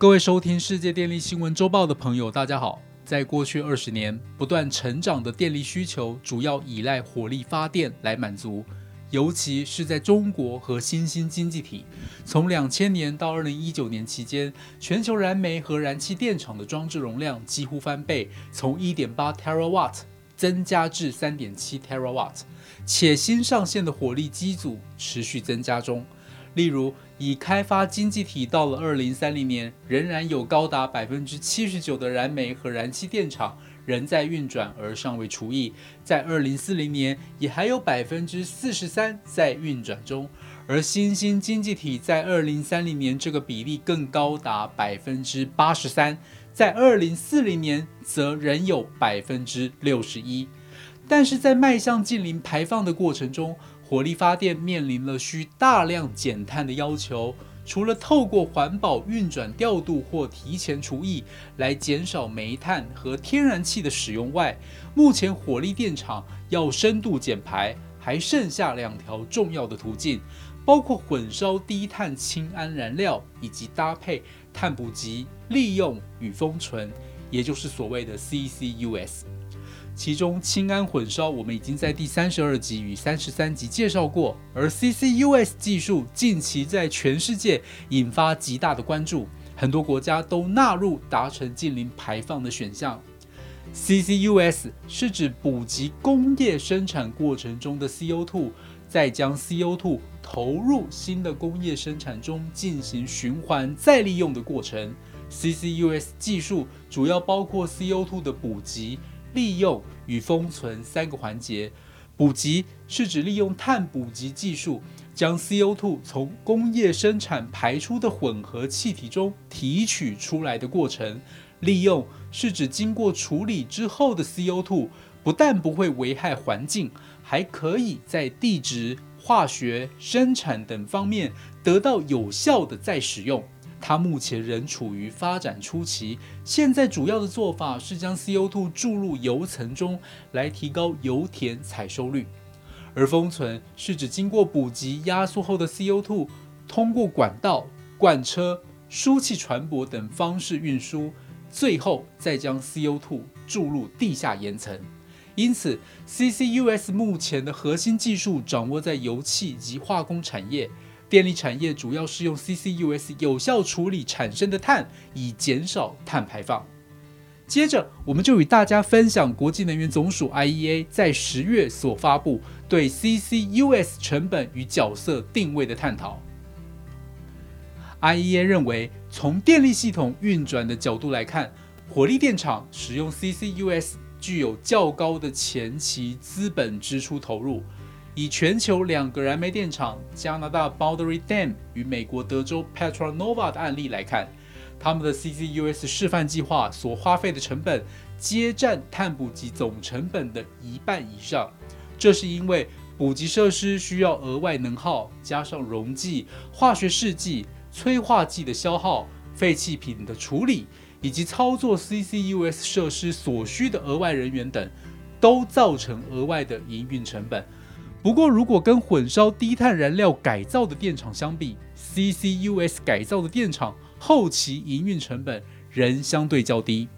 各位收听世界电力新闻周报的朋友，大家好。在过去二十年，不断成长的电力需求主要依赖火力发电来满足，尤其是在中国和新兴经济体。从两千年到二零一九年期间，全球燃煤和燃气电厂的装置容量几乎翻倍，从一点八 terawatt 增加至三点七 terawatt，且新上线的火力机组持续增加中。例如，已开发经济体到了二零三零年，仍然有高达百分之七十九的燃煤和燃气电厂仍在运转而尚未除役；在二零四零年，也还有百分之四十三在运转中。而新兴经济体在二零三零年，这个比例更高达百分之八十三，在二零四零年则仍有百分之六十一。但是在迈向近零排放的过程中，火力发电面临了需大量减碳的要求，除了透过环保运转调度或提前除役来减少煤炭和天然气的使用外，目前火力电厂要深度减排，还剩下两条重要的途径，包括混烧低碳氢氨燃料，以及搭配碳捕集、利用与封存，也就是所谓的 CCUS。其中氢氨混烧，我们已经在第三十二集与三十三集介绍过，而 CCUS 技术近期在全世界引发极大的关注，很多国家都纳入达成近零排放的选项。CCUS 是指补给工业生产过程中的 CO2，再将 CO2 投入新的工业生产中进行循环再利用的过程。CCUS 技术主要包括 CO2 的补给。利用与封存三个环节，补给是指利用碳补给技术将 CO2 从工业生产排出的混合气体中提取出来的过程。利用是指经过处理之后的 CO2 不但不会危害环境，还可以在地质、化学、生产等方面得到有效的再使用。它目前仍处于发展初期，现在主要的做法是将 CO2 注入油层中，来提高油田采收率。而封存是指经过补给压缩后的 CO2，通过管道、罐车、输气船舶等方式运输，最后再将 CO2 注入地下岩层。因此，CCUS 目前的核心技术掌握在油气及化工产业。电力产业主要是用 CCUS 有效处理产生的碳，以减少碳排放。接着，我们就与大家分享国际能源总署 IEA 在十月所发布对 CCUS 成本与角色定位的探讨。IEA 认为，从电力系统运转的角度来看，火力电厂使用 CCUS 具有较高的前期资本支出投入。以全球两个燃煤电厂加拿大 Boundary Dam 与美国德州 Petra Nova 的案例来看，他们的 CCUS 示范计划所花费的成本，皆占碳捕集总成本的一半以上。这是因为补给设施需要额外能耗，加上溶剂、化学试剂、催化剂的消耗、废弃品的处理，以及操作 CCUS 设施所需的额外人员等，都造成额外的营运成本。不过，如果跟混烧低碳燃料改造的电厂相比，CCUS 改造的电厂后期营运成本仍相对较低。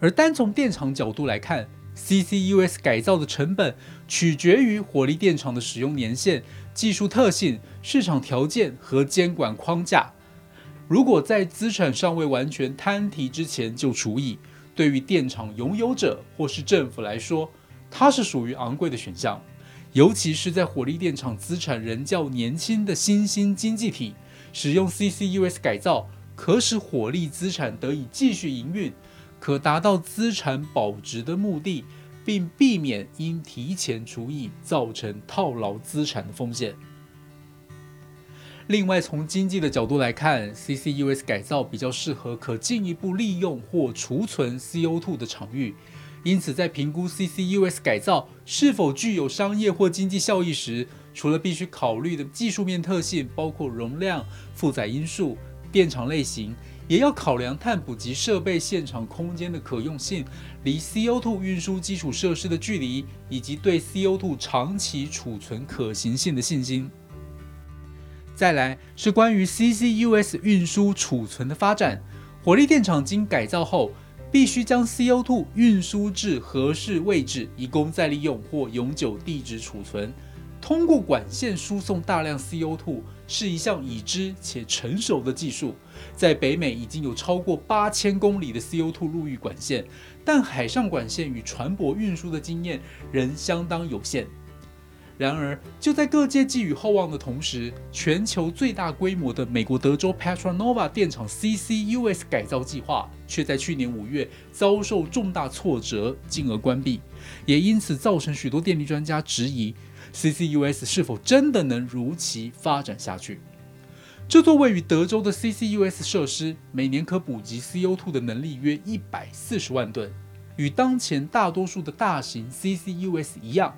而单从电厂角度来看，CCUS 改造的成本取决于火力电厂的使用年限、技术特性、市场条件和监管框架。如果在资产尚未完全摊提之前就除役，对于电厂拥有者或是政府来说，它是属于昂贵的选项，尤其是在火力电厂资产仍较年轻的新兴经济体，使用 CCUS 改造，可使火力资产得以继续营运，可达到资产保值的目的，并避免因提前除役造成套牢资产的风险。另外，从经济的角度来看，CCUS 改造比较适合可进一步利用或储存 CO2 的场域。因此，在评估 CCUS 改造是否具有商业或经济效益时，除了必须考虑的技术面特性，包括容量、负载因素、电厂类型，也要考量碳捕集设备现场空间的可用性、离 CO2 运输基础设施的距离，以及对 CO2 长期储存可行性的信心。再来是关于 CCUS 运输储存的发展，火力电厂经改造后，必须将 CO2 运输至合适位置，以供再利用或永久地质储存。通过管线输送大量 CO2 是一项已知且成熟的技术，在北美已经有超过八千公里的 CO2 陆域管线，但海上管线与船舶运输的经验仍相当有限。然而，就在各界寄予厚望的同时，全球最大规模的美国德州 Petra Nova 电厂 CCUS 改造计划却在去年五月遭受重大挫折，进而关闭，也因此造成许多电力专家质疑。CCUS 是否真的能如期发展下去？这座位于德州的 CCUS 设施每年可补给 CO2 的能力约一百四十万吨，与当前大多数的大型 CCUS 一样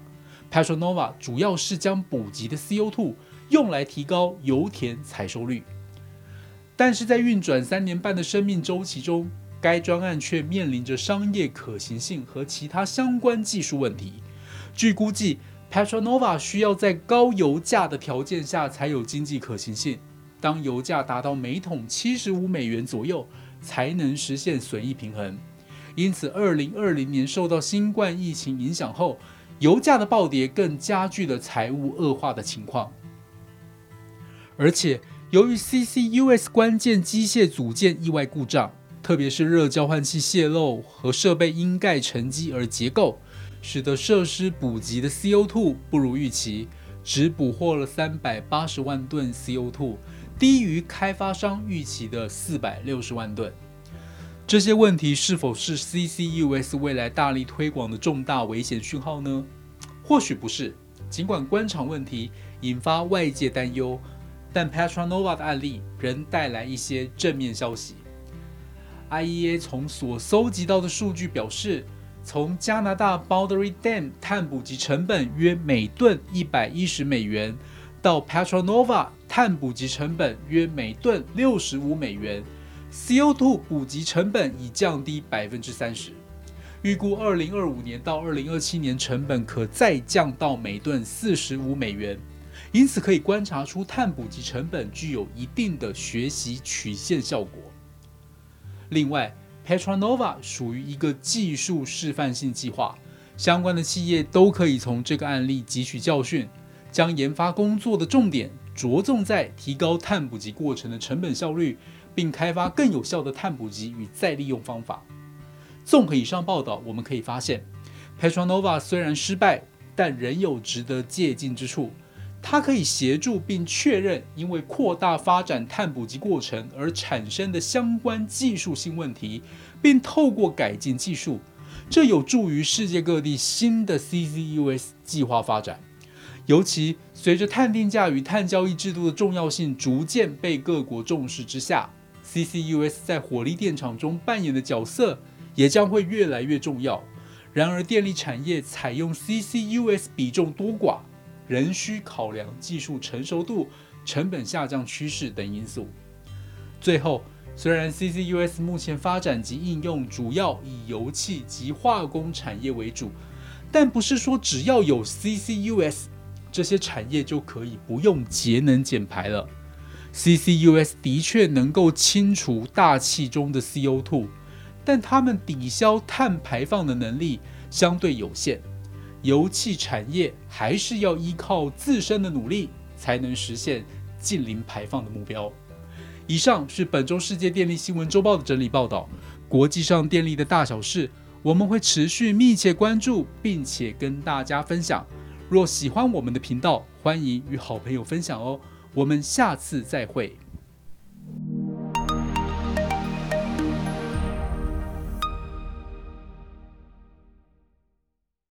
，Petronova 主要是将补给的 CO2 用来提高油田采收率。但是在运转三年半的生命周期中，该专案却面临着商业可行性和其他相关技术问题。据估计，Petronova 需要在高油价的条件下才有经济可行性。当油价达到每桶七十五美元左右，才能实现损益平衡。因此，二零二零年受到新冠疫情影响后，油价的暴跌更加剧了财务恶化的情况。而且，由于 CCUS 关键机械组件意外故障，特别是热交换器泄漏和设备因盖沉积而结构。使得设施补给的 CO2 不如预期，只捕获了三百八十万吨 CO2，低于开发商预期的四百六十万吨。这些问题是否是 CCUS 未来大力推广的重大危险讯号呢？或许不是。尽管官场问题引发外界担忧，但 Petronova 的案例仍带来一些正面消息。IEA 从所搜集到的数据表示。从加拿大 Boundary Dam 碳捕集成本约每吨一百一十美元，到 Petronova 碳捕集成本约每吨六十五美元，CO2 补给成本已降低百分之三十。预估二零二五年到二零二七年成本可再降到每吨四十五美元。因此可以观察出碳捕集成本具有一定的学习曲线效果。另外，Petronova 属于一个技术示范性计划，相关的企业都可以从这个案例汲取教训，将研发工作的重点着重在提高碳捕集过程的成本效率，并开发更有效的碳捕集与再利用方法。综合以上报道，我们可以发现，Petronova 虽然失败，但仍有值得借鉴之处。它可以协助并确认因为扩大发展碳捕集过程而产生的相关技术性问题，并透过改进技术，这有助于世界各地新的 CCUS 计划发展。尤其随着碳定价与碳交易制度的重要性逐渐被各国重视之下，CCUS 在火力电厂中扮演的角色也将会越来越重要。然而，电力产业采用 CCUS 比重多寡。仍需考量技术成熟度、成本下降趋势等因素。最后，虽然 CCUS 目前发展及应用主要以油气及化工产业为主，但不是说只要有 CCUS，这些产业就可以不用节能减排了。CCUS 的确能够清除大气中的 CO2，但它们抵消碳排放的能力相对有限。油气产业还是要依靠自身的努力，才能实现近零排放的目标。以上是本周世界电力新闻周报的整理报道。国际上电力的大小事，我们会持续密切关注，并且跟大家分享。若喜欢我们的频道，欢迎与好朋友分享哦。我们下次再会。